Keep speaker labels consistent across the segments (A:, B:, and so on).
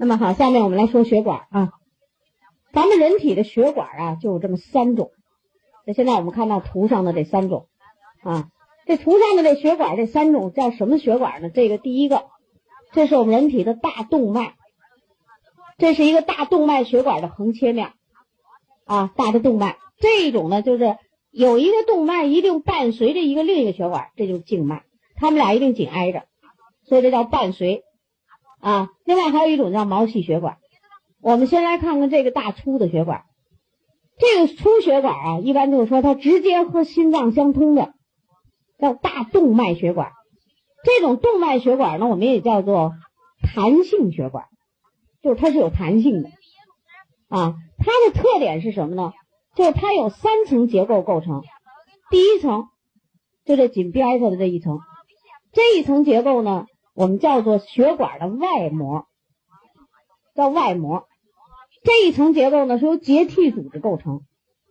A: 那么好，下面我们来说血管啊。咱们人体的血管啊，就有这么三种。那现在我们看到图上的这三种啊，这图上的这血管这三种叫什么血管呢？这个第一个，这是我们人体的大动脉，这是一个大动脉血管的横切面啊，大的动脉。这一种呢，就是有一个动脉一定伴随着一个另一个血管，这就是静脉，它们俩一定紧挨着，所以这叫伴随啊。另外还有一种叫毛细血管。我们先来看看这个大粗的血管，这个粗血管啊，一般就是说它直接和心脏相通的，叫大动脉血管。这种动脉血管呢，我们也叫做弹性血管，就是它是有弹性的啊。它的特点是什么呢？就是它有三层结构构成，第一层就这紧边上的这一层，这一层结构呢，我们叫做血管的外膜，叫外膜。这一层结构呢是由结缔组织构成，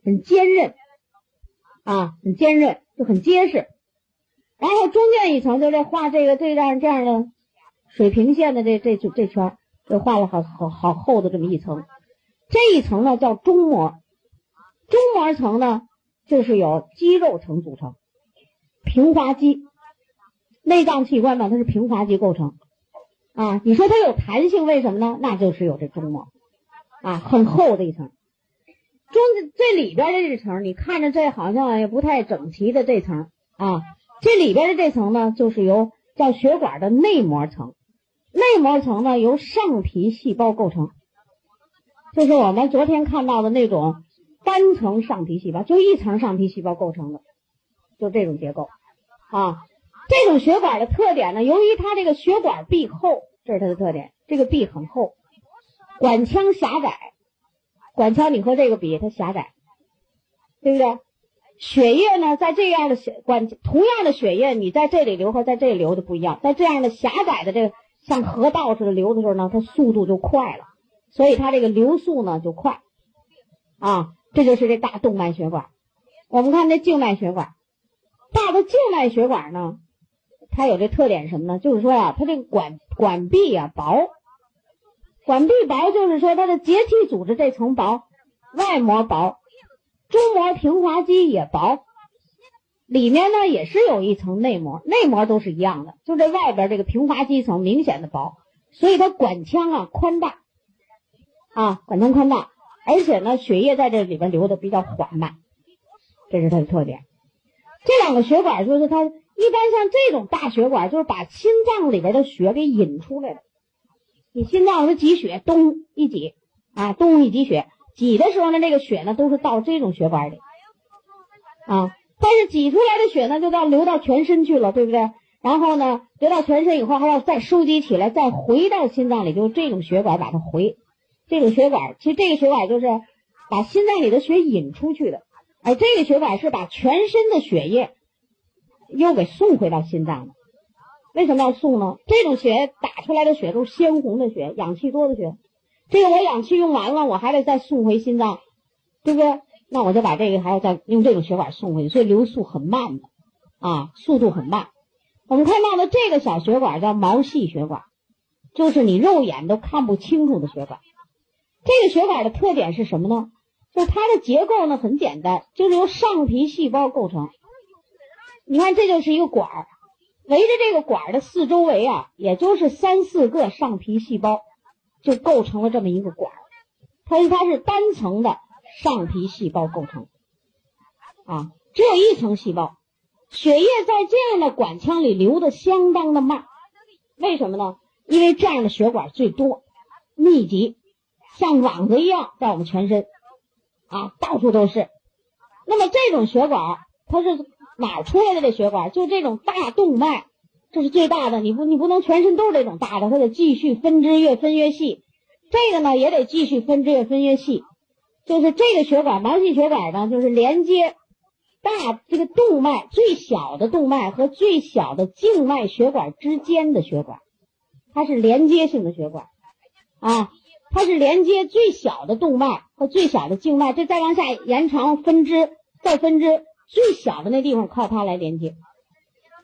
A: 很坚韧啊，很坚韧，就很结实。然后中间一层就这画这个这样这样的水平线的这这这圈，就画了好好好厚的这么一层。这一层呢叫中膜，中膜层呢就是由肌肉层组成，平滑肌，内脏器官呢它是平滑肌构成啊。你说它有弹性，为什么呢？那就是有这中膜。啊，很厚的一层，中这里边的这层，你看着这好像也不太整齐的这层啊，这里边的这层呢，就是由叫血管的内膜层，内膜层呢由上皮细胞构成，就是我们昨天看到的那种单层上皮细胞，就一层上皮细胞构成的，就这种结构啊。这种血管的特点呢，由于它这个血管壁厚，这是它的特点，这个壁很厚。管腔狭窄，管腔你和这个比，它狭窄，对不对？血液呢，在这样的血管，同样的血液，你在这里流和在这里流就不一样。在这样的狭窄的这个像河道似的流的时候呢，它速度就快了，所以它这个流速呢就快，啊，这就是这大动脉血管。我们看这静脉血管，大的静脉血管呢，它有这特点什么呢？就是说呀，它这个管管壁呀薄。管壁薄，就是说它的结缔组织这层薄，外膜薄，中膜平滑肌也薄，里面呢也是有一层内膜，内膜都是一样的，就这外边这个平滑肌层明显的薄，所以它管腔啊宽大，啊管腔宽大，而且呢血液在这里边流的比较缓慢，这是它的特点。这两个血管就是它一般像这种大血管，就是把心脏里边的血给引出来的。你心脏是挤血，咚一挤，啊，咚一挤血，挤的时候呢，这个血呢都是到这种血管里，啊，但是挤出来的血呢就到流到全身去了，对不对？然后呢，流到全身以后还要再收集起来，再回到心脏里，就是这种血管把它回，这种血管其实这个血管就是把心脏里的血引出去的，而这个血管是把全身的血液又给送回到心脏了。为什么要送呢？这种血打出来的血都是鲜红的血，氧气多的血。这个我氧气用完了，我还得再送回心脏，对不对？那我就把这个还要再用这种血管送回去，所以流速很慢的，啊，速度很慢。我们看到的这个小血管叫毛细血管，就是你肉眼都看不清楚的血管。这个血管的特点是什么呢？就是它的结构呢很简单，就是由上皮细胞构成。你看，这就是一个管儿。围着这个管儿的四周围啊，也就是三四个上皮细胞，就构成了这么一个管儿。它是它是单层的上皮细胞构成，啊，只有一层细胞。血液在这样的管腔里流的相当的慢，为什么呢？因为这样的血管最多、密集，像网子一样在我们全身，啊，到处都是。那么这种血管，它是。哪儿出来的这血管？就这种大动脉，这是最大的。你不，你不能全身都是这种大的，它得继续分支，越分越细。这个呢，也得继续分支，越分越细。就是这个血管，毛细血管呢，就是连接大这个动脉最小的动脉和最小的静脉血管之间的血管，它是连接性的血管啊，它是连接最小的动脉和最小的静脉，这再往下延长分支，再分支。最小的那地方靠它来连接，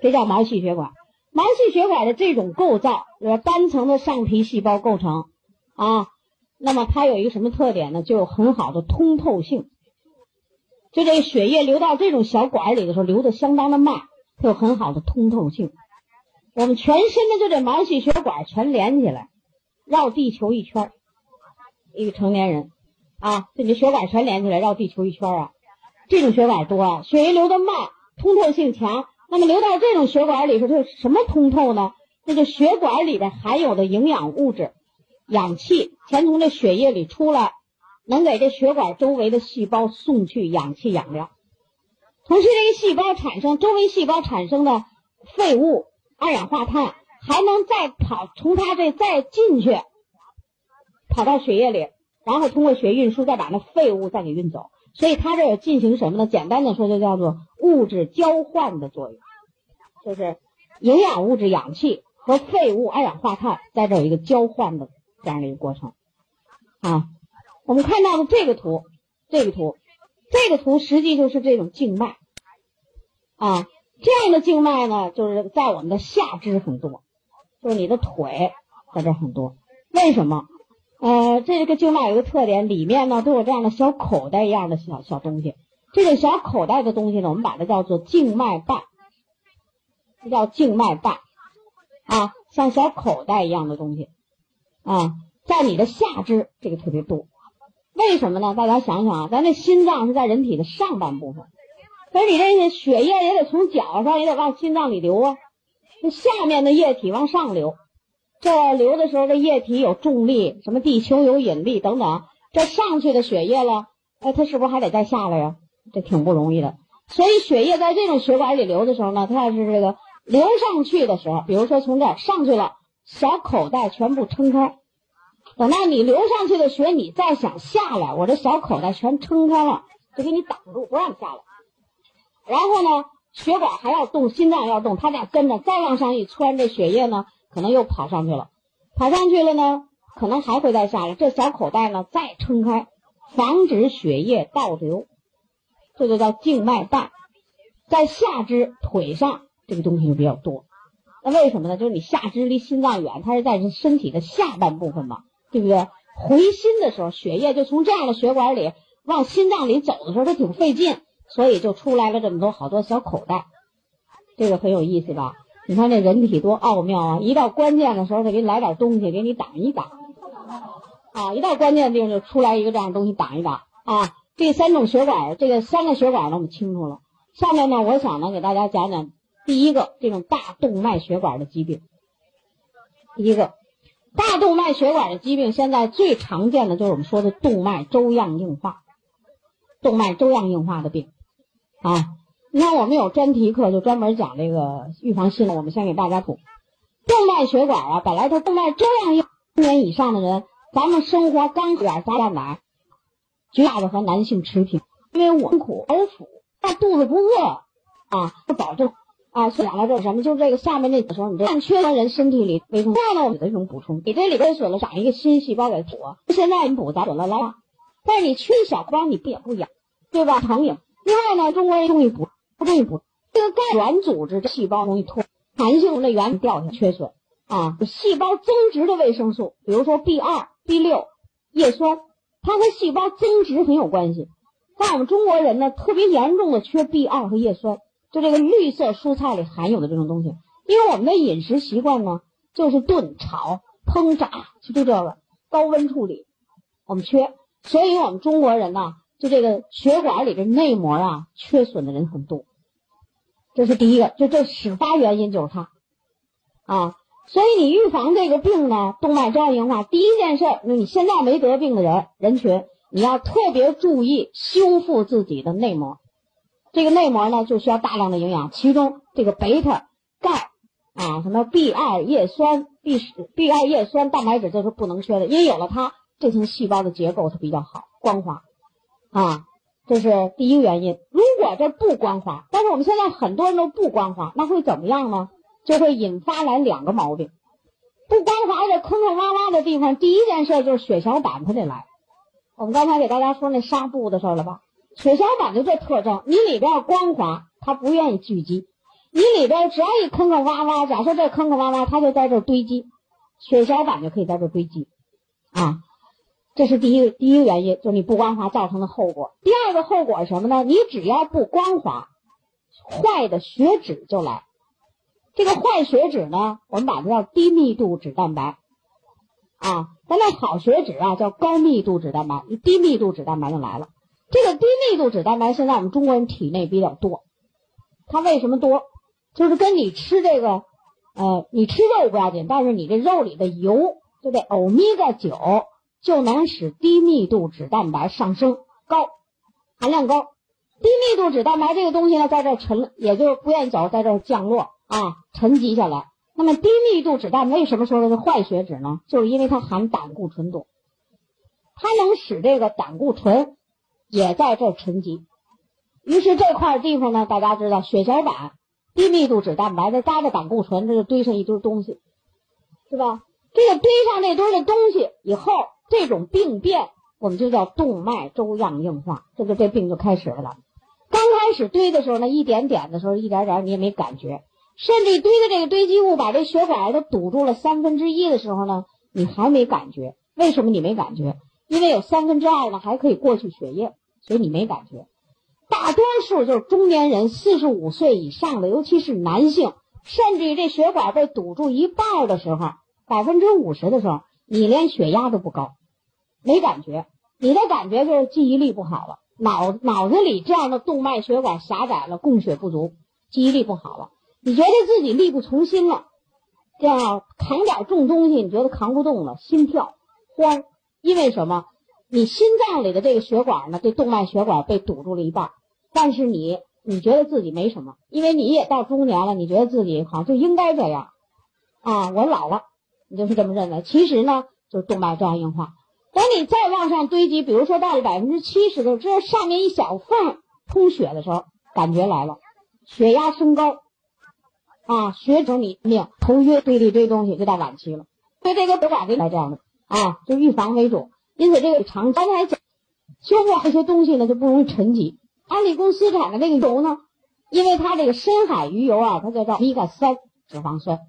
A: 这叫毛细血管。毛细血管的这种构造，呃，单层的上皮细胞构成，啊，那么它有一个什么特点呢？就有很好的通透性。就这个血液流到这种小管里的时候，流的相当的慢，它有很好的通透性。我们全身的就这毛细血管全连起来，绕地球一圈一个成年人啊，这你血管全连起来绕地球一圈啊，这种血管多啊，血液流的慢，通透性强。那么流到这种血管里头，它什么通透呢？那就血管里边含有的营养物质、氧气，全从这血液里出来。能给这血管周围的细胞送去氧气养料，同时这个细胞产生周围细胞产生的废物二氧化碳还能再跑从它这再进去，跑到血液里，然后通过血液运输再把那废物再给运走。所以它这有进行什么呢？简单的说就叫做物质交换的作用，就是营养物质氧气和废物二氧化碳在这有一个交换的这样的一个过程啊。我们看到的这个图，这个图，这个图实际就是这种静脉啊。这样的静脉呢，就是在我们的下肢很多，就是你的腿在这很多。为什么？呃，这个静脉有个特点，里面呢都有这样的小口袋一样的小小东西。这个小口袋的东西呢，我们把它叫做静脉瓣，这叫静脉瓣啊，像小口袋一样的东西啊，在你的下肢这个特别多。为什么呢？大家想想啊，咱这心脏是在人体的上半部分，可是你这些血液也得从脚上也得往心脏里流啊，这下面的液体往上流，这流的时候这液体有重力，什么地球有引力等等，这上去的血液了，哎，它是不是还得再下来呀？这挺不容易的。所以血液在这种血管里流的时候呢，它要是这个流上去的时候，比如说从这儿上去了，小口袋全部撑开。等到你流上去的血，你再想下来，我这小口袋全撑开了，就给你挡住，不让你下来。然后呢，血管还要动，心脏要动，它俩跟着再往上一窜，这血液呢可能又跑上去了，跑上去了呢，可能还会再下来。这小口袋呢再撑开，防止血液倒流，这就叫静脉瓣。在下肢腿上这个东西就比较多，那为什么呢？就是你下肢离心脏远，它是在身体的下半部分嘛。对不对？回心的时候，血液就从这样的血管里往心脏里走的时候，它挺费劲，所以就出来了这么多好多小口袋，这个很有意思吧？你看这人体多奥妙啊！一到关键的时候，他给你来点东西给你挡一挡啊！一到关键地方就出来一个这样的东西挡一挡啊！这三种血管，这个三个血管呢，我们清楚了。下面呢，我想呢给大家讲讲第一个这种大动脉血管的疾病，第一个。大动脉血管的疾病，现在最常见的就是我们说的动脉粥样硬化，动脉粥样硬化的病啊。你看，我们有专题课，就专门讲这个预防心。我们先给大家补，动脉血管啊，本来它动脉这样一，年以上的人，咱们生活刚点加蛋奶，绝大的和男性持平，因为我们苦而苦，但肚子不饿啊，不保证。啊，讲到这什么？就这个下面那时候，你这缺的人身体里维生素，这样呢，我们的一种补充。你这里边损了，长一个新细胞给补。现在你补咱损了了，但是你缺小光，你不也不养，对吧？疼也。另外呢，中国人容易补，不容易补。这个钙原组织细胞容易脱，弹性的原掉下缺损啊。细胞增殖的维生素，比如说 B 二、B 六、叶酸，它和细胞增殖很有关系。但我们中国人呢，特别严重的缺 B 二和叶酸。就这个绿色蔬菜里含有的这种东西，因为我们的饮食习惯呢，就是炖、炒、烹、炸，就就这个高温处理，我们缺，所以我们中国人呢，就这个血管里的内膜啊，缺损的人很多。这是第一个，就这始发原因就是它，啊，所以你预防这个病呢，动脉粥样硬化，第一件事，那你现在没得病的人人群，你要特别注意修复自己的内膜。这个内膜呢，就需要大量的营养，其中这个贝塔、钙啊，什么 B 二叶酸、B 十、B 二叶酸、蛋白质，这是不能缺的，因为有了它，这层细胞的结构它比较好，光滑啊，这是第一个原因。如如果这不光滑，但是我们现在很多人都不光滑，那会怎么样呢？就会引发来两个毛病。不光滑这坑坑洼洼的地方，第一件事就是血小板它得来。我们刚才给大家说那纱布的事了吧？血小板就这特征，你里边光滑，它不愿意聚集；你里边只要一坑坑洼洼，假设这坑坑洼洼，它就在这堆积，血小板就可以在这堆积，啊。这是第一个第一个原因，就是你不光滑造成的后果。第二个后果是什么呢？你只要不光滑，坏的血脂就来。这个坏血脂呢，我们把它叫低密度脂蛋白啊。咱那好血脂啊，叫高密度脂蛋白。低密度脂蛋白就来了。这个低密度脂蛋白现在我们中国人体内比较多，它为什么多？就是跟你吃这个，呃，你吃肉不要紧，但是你这肉里的油，就这欧米伽九。就能使低密度脂蛋白上升高，含量高。低密度脂蛋白这个东西呢，在这沉，也就不愿意走，在这降落啊，沉积下来。那么低密度脂蛋为什么说的是坏血脂呢？就是因为它含胆固醇多，它能使这个胆固醇也在这沉积。于是这块地方呢，大家知道血小板、低密度脂蛋白再搭着胆固醇，这就堆上一堆东西，是吧？这个堆上这堆的东西以后。这种病变我们就叫动脉粥样硬化，这个这病就开始了。刚开始堆的时候呢，一点点的时候，一点点你也没感觉，甚至堆的这个堆积物把这血管都堵住了三分之一的时候呢，你还没感觉。为什么你没感觉？因为有三分之二呢还可以过去血液，所以你没感觉。大多数就是中年人，四十五岁以上的，尤其是男性，甚至于这血管被堵住一半的时候，百分之五十的时候。你连血压都不高，没感觉，你的感觉就是记忆力不好了，脑脑子里这样的动脉血管狭窄了，供血不足，记忆力不好了，你觉得自己力不从心了，这样扛点重东西，你觉得扛不动了，心跳慌，因为什么？你心脏里的这个血管呢，这动脉血管被堵住了一半，但是你你觉得自己没什么，因为你也到中年了，你觉得自己好像就应该这样，啊，我老了。你就是这么认为，其实呢，就是动脉粥样硬化。等你再往上堆积，比如说到了百分之七十的时候，这上面一小缝通血的时候，感觉来了，血压升高，啊，血肿你命头晕，堆了一堆东西，就到晚期了。所以这个血管来这样的啊，就预防为主。因此这个长刚才讲，修复这些东西呢，就不容易沉积。安利公司产的那个油呢，因为它这个深海鱼油啊，它叫做米伽三脂肪酸。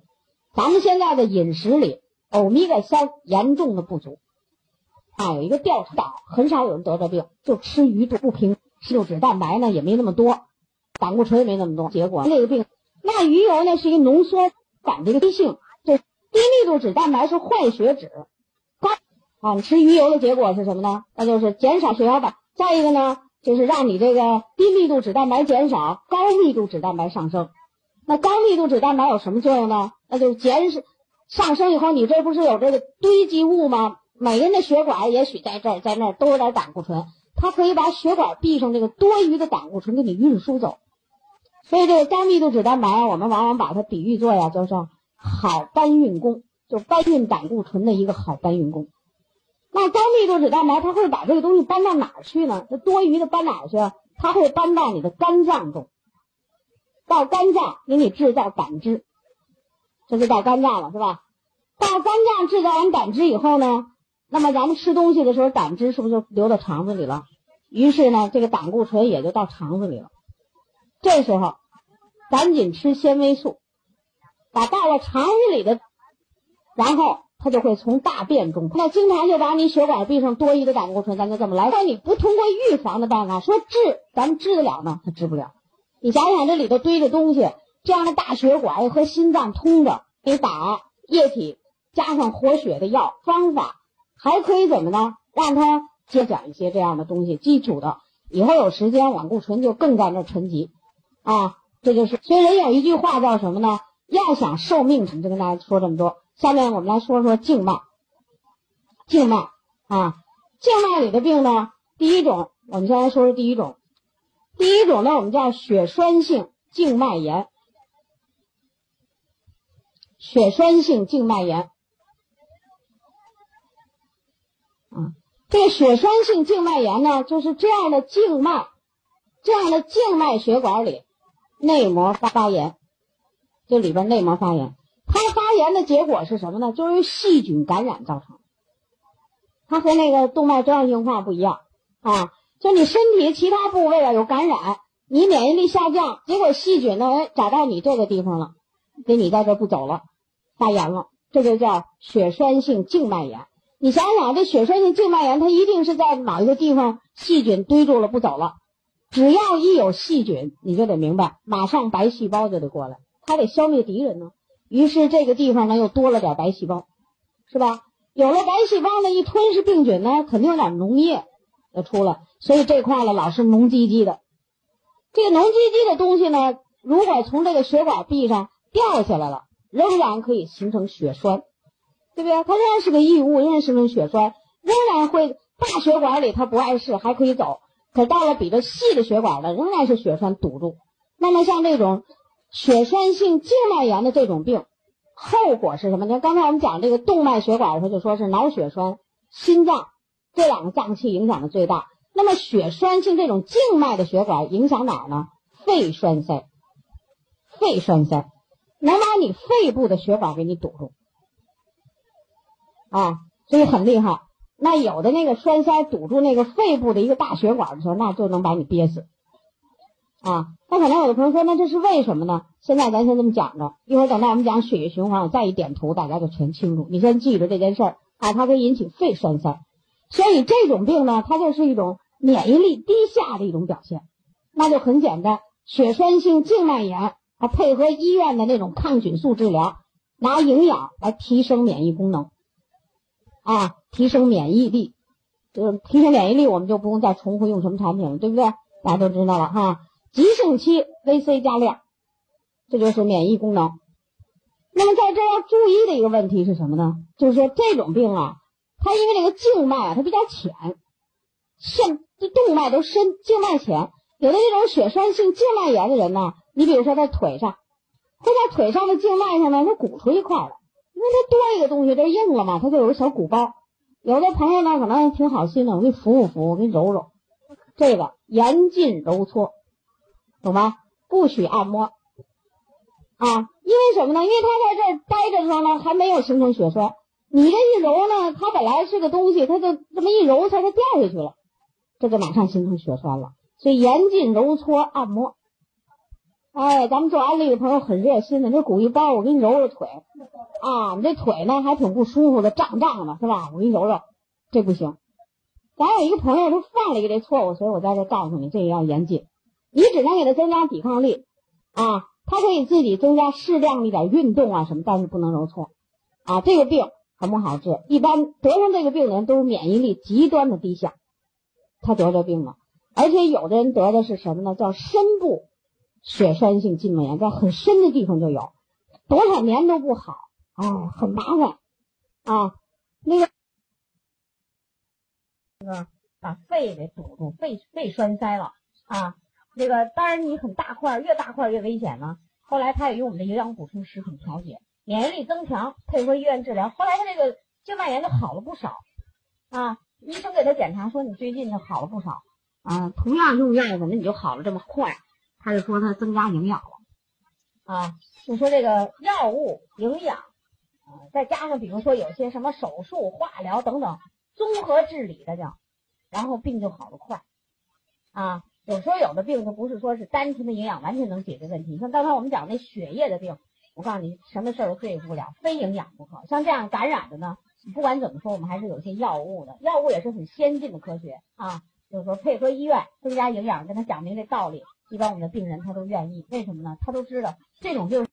A: 咱们现在的饮食里，欧米伽三严重的不足啊。有一个调查，很少有人得这病，就吃鱼多不平，六脂蛋白呢也没那么多，胆固醇也没那么多。结果那个病，那鱼油呢是一浓缩感这个低性，这低密度脂蛋白是坏血脂，高啊。你吃鱼油的结果是什么呢？那就是减少血小板。再一个呢，就是让你这个低密度脂蛋白减少，高密度脂蛋白上升。那高密度脂蛋白有什么作用呢？那就是减少上升以后，你这不是有这个堆积物吗？每个人的血管也许在这儿在那儿都有点胆固醇，它可以把血管壁上这个多余的胆固醇给你运输走。所以这个高密度脂蛋白，我们往往把它比喻作呀，叫做好搬运工，就搬运胆固醇的一个好搬运工。那高密度脂蛋白它会把这个东西搬到哪儿去呢？这多余的搬哪儿去？它会搬到你的肝脏中。到肝脏给你制造胆汁，这就到肝脏了，是吧？到肝脏制造完胆汁以后呢，那么咱们吃东西的时候，胆汁是不是就流到肠子里了？于是呢，这个胆固醇也就到肠子里了。这时候，赶紧吃纤维素，把到了肠子里的，然后它就会从大便中，那经常就把你血管壁上多余的胆固醇，咱就这么来。但你不通过预防的办法说治，咱们治得了呢？它治不了。你想想，这里头堆着东西，这样的大血管和心脏通着，给打液体，加上活血的药方法，还可以怎么呢？让他接讲一些这样的东西，基础的，以后有时间胆固醇就更在那沉积啊。这就是，所以人有一句话叫什么呢？要想寿命长，就跟大家说这么多。下面我们来说说静脉，静脉啊，静脉里的病呢，第一种，我们先来说说第一种。第一种呢，我们叫血栓性静脉炎。血栓性静脉炎，啊，这个血栓性静脉炎呢，就是这样的静脉，这样的静脉血管里内膜发发炎，这里边内膜发炎，它发炎的结果是什么呢？就是细菌感染造成。它和那个动脉粥样硬化不一样啊。就你身体其他部位啊有感染，你免疫力下降，结果细菌呢哎找到你这个地方了，给你在这不走了，发炎了，这就叫血栓性静脉炎。你想想，这血栓性静脉炎，它一定是在某一个地方细菌堆住了不走了。只要一有细菌，你就得明白，马上白细胞就得过来，它得消灭敌人呢。于是这个地方呢又多了点白细胞，是吧？有了白细胞呢，一吞噬病菌呢，肯定有点脓液要出来，所以这块呢老是脓唧唧的。这个脓唧唧的东西呢，如果从这个血管壁上掉下来了，仍然可以形成血栓。对不对？它仍然是个异物，仍然形成血栓，仍然会大血管里它不碍事，还可以走。可到了比这细的血管呢，仍然是血栓堵住。那么像这种血栓性静脉炎的这种病，后果是什么？呢？刚才我们讲这个动脉血管的时候，就说是脑血栓、心脏这两个脏器影响的最大。那么血栓性这种静脉的血管影响哪儿呢？肺栓塞，肺栓塞能把你肺部的血管给你堵住。啊，所以很厉害。那有的那个栓塞堵住那个肺部的一个大血管的时候，那就能把你憋死。啊，那可能有的朋友说，那这是为什么呢？现在咱先这么讲着，一会儿等到我们讲血液循环，我再一点图，大家就全清楚。你先记住这件事儿啊，它可以引起肺栓塞。所以这种病呢，它就是一种免疫力低下的一种表现。那就很简单，血栓性静脉炎，它配合医院的那种抗菌素治疗，拿营养来提升免疫功能。啊，提升免疫力，就是提升免疫力，我们就不用再重复用什么产品了，对不对？大家都知道了哈。急性期 VC 加量，这就是免疫功能。那么在这要注意的一个问题是什么呢？就是说这种病啊，它因为这个静脉啊它比较浅，肾这动脉都深，静脉浅，有的这种血栓性静脉炎的人呢，你比如说在腿上，会在腿上的静脉上呢，它鼓出一块来。因为它多一个东西，这硬了嘛，它就有个小鼓包。有的朋友呢，可能挺好心的，我给你扶扶扶，我给你揉揉。这个严禁揉搓，懂吗？不许按摩啊！因为什么呢？因为它在这儿待着的时候呢，还没有形成血栓。你这一揉呢，它本来是个东西，它就这么一揉，它就掉下去了，这就马上形成血栓了。所以严禁揉搓按摩。哎，咱们做安利的朋友很热心的，这鼓一包，我给你揉揉腿，啊，你这腿呢还挺不舒服的，胀胀的，是吧？我给你揉揉，这不行。咱有一个朋友，他犯了一个这错误，所以我在这告诉你，这个要严谨。你只能给他增加抵抗力，啊，他可以自己增加适量一点运动啊什么，但是不能揉搓，啊，这个病很不好治。一般得上这个病的人都是免疫力极端的低下，他得这病了，而且有的人得的是什么呢？叫深部。血栓性静脉炎在很深的地方就有，多少年都不好，哎，很麻烦啊。那个那个把肺给堵住，肺肺栓塞了啊。那个当然你很大块，越大块越危险呢。后来他也用我们的营养补充食品调节，免疫力增强，配合医院治疗。后来他这个静脉炎就好了不少啊。医生给他检查说你最近就好了不少啊。同样用药，怎么你就好了这么快？他就说他增加营养了，啊，就说这个药物营养，啊，再加上比如说有些什么手术、化疗等等综合治理的叫，然后病就好得快，啊，有时候有的病它不是说是单纯的营养完全能解决问题，像刚才我们讲那血液的病，我告诉你什么事儿都对付不了，非营养不可。像这样感染的呢，不管怎么说，我们还是有些药物的，药物也是很先进的科学啊，就是说配合医院增加营养，跟他讲明这道理。一般我们的病人他都愿意，为什么呢？他都知道这种就是。